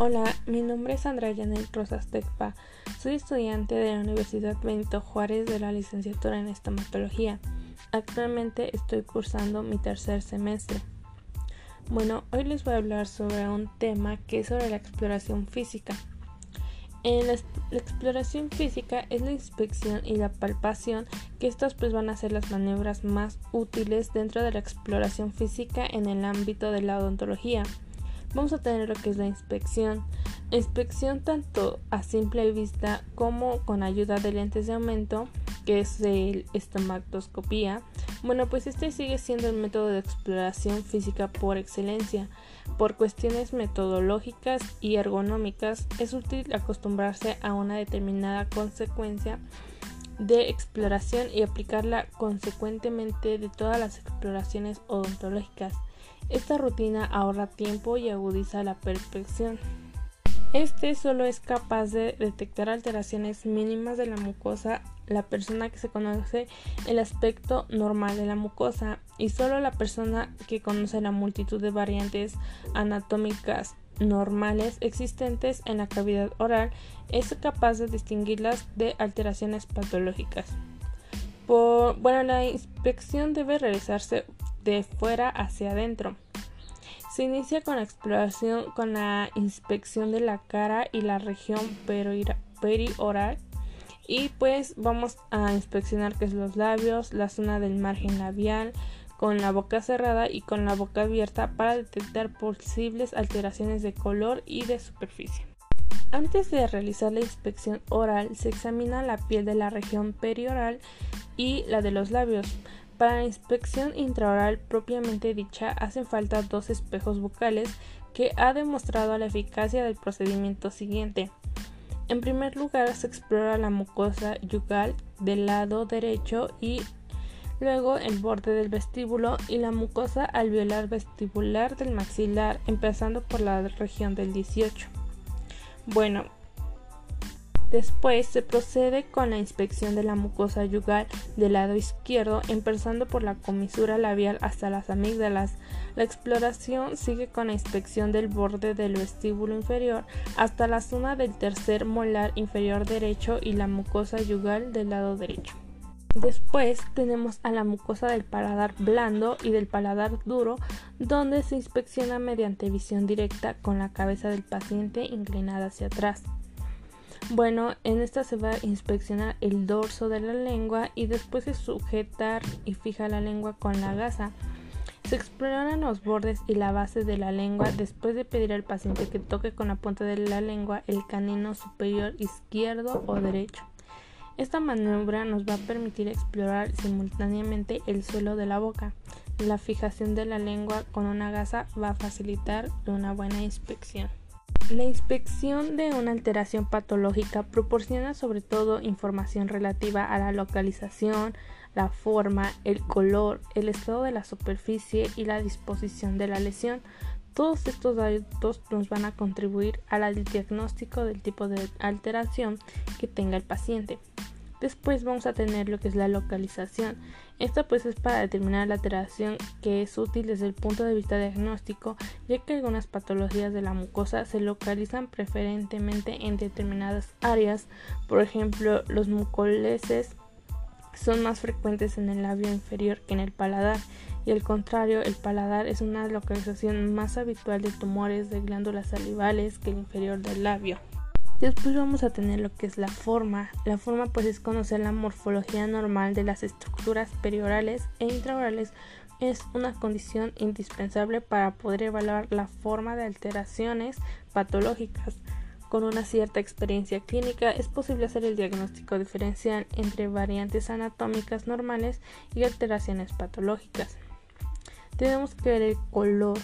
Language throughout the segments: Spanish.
Hola, mi nombre es Andrea Yanel Rosas Tecpa. Soy estudiante de la Universidad Benito Juárez de la licenciatura en estomatología. Actualmente estoy cursando mi tercer semestre. Bueno, hoy les voy a hablar sobre un tema que es sobre la exploración física. En la, exploración física es la inspección y la palpación, que estas pues van a ser las maniobras más útiles dentro de la exploración física en el ámbito de la odontología. Vamos a tener lo que es la inspección. inspección tanto a simple vista como con ayuda de lentes de aumento, que es el estomatoscopía. Bueno, pues este sigue siendo el método de exploración física por excelencia por cuestiones metodológicas y ergonómicas, es útil acostumbrarse a una determinada consecuencia de exploración y aplicarla consecuentemente de todas las exploraciones odontológicas. Esta rutina ahorra tiempo y agudiza la perfección. Este solo es capaz de detectar alteraciones mínimas de la mucosa la persona que se conoce el aspecto normal de la mucosa y solo la persona que conoce la multitud de variantes anatómicas normales existentes en la cavidad oral es capaz de distinguirlas de alteraciones patológicas. bueno, la inspección debe realizarse de fuera hacia adentro. Se inicia con la exploración con la inspección de la cara y la región perioral y pues vamos a inspeccionar que es los labios, la zona del margen labial con la boca cerrada y con la boca abierta para detectar posibles alteraciones de color y de superficie. Antes de realizar la inspección oral se examina la piel de la región perioral y la de los labios para la inspección intraoral propiamente dicha hacen falta dos espejos bucales que ha demostrado la eficacia del procedimiento siguiente. En primer lugar se explora la mucosa yugal del lado derecho y luego el borde del vestíbulo y la mucosa alveolar vestibular del maxilar, empezando por la región del 18. Bueno, Después se procede con la inspección de la mucosa yugal del lado izquierdo, empezando por la comisura labial hasta las amígdalas. La exploración sigue con la inspección del borde del vestíbulo inferior hasta la zona del tercer molar inferior derecho y la mucosa yugal del lado derecho. Después tenemos a la mucosa del paladar blando y del paladar duro, donde se inspecciona mediante visión directa con la cabeza del paciente inclinada hacia atrás. Bueno, en esta se va a inspeccionar el dorso de la lengua y después se sujetar y fija la lengua con la gasa. Se exploran los bordes y la base de la lengua después de pedir al paciente que toque con la punta de la lengua el canino superior izquierdo o derecho. Esta maniobra nos va a permitir explorar simultáneamente el suelo de la boca. La fijación de la lengua con una gasa va a facilitar una buena inspección. La inspección de una alteración patológica proporciona sobre todo información relativa a la localización, la forma, el color, el estado de la superficie y la disposición de la lesión. Todos estos datos nos van a contribuir al diagnóstico del tipo de alteración que tenga el paciente. Después vamos a tener lo que es la localización. Esta pues es para determinar la alteración que es útil desde el punto de vista diagnóstico, ya que algunas patologías de la mucosa se localizan preferentemente en determinadas áreas, por ejemplo los mucoleses son más frecuentes en el labio inferior que en el paladar y al contrario el paladar es una localización más habitual de tumores de glándulas salivales que el inferior del labio. Después vamos a tener lo que es la forma. La forma pues es conocer la morfología normal de las estructuras periorales e intraorales. Es una condición indispensable para poder evaluar la forma de alteraciones patológicas. Con una cierta experiencia clínica es posible hacer el diagnóstico diferencial entre variantes anatómicas normales y alteraciones patológicas. Tenemos que ver el color.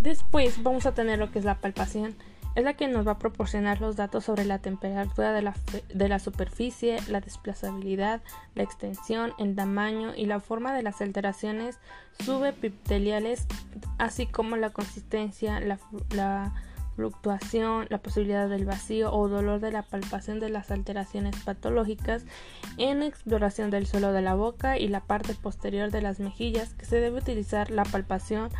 Después vamos a tener lo que es la palpación es la que nos va a proporcionar los datos sobre la temperatura de la, de la, superficie, la desplazabilidad, la extensión, el tamaño y la forma de las alteraciones subepiteliales, así como la consistencia, la, fluctuación, la posibilidad del vacío o dolor de la palpación de las alteraciones patológicas en exploración del suelo de la boca y la parte posterior de las mejillas, que se debe utilizar la palpación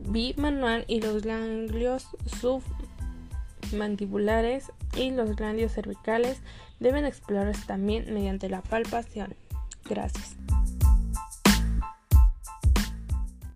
bimanual y los ganglios sub mandibulares y los ganglios cervicales deben explorarse también mediante la palpación. Gracias.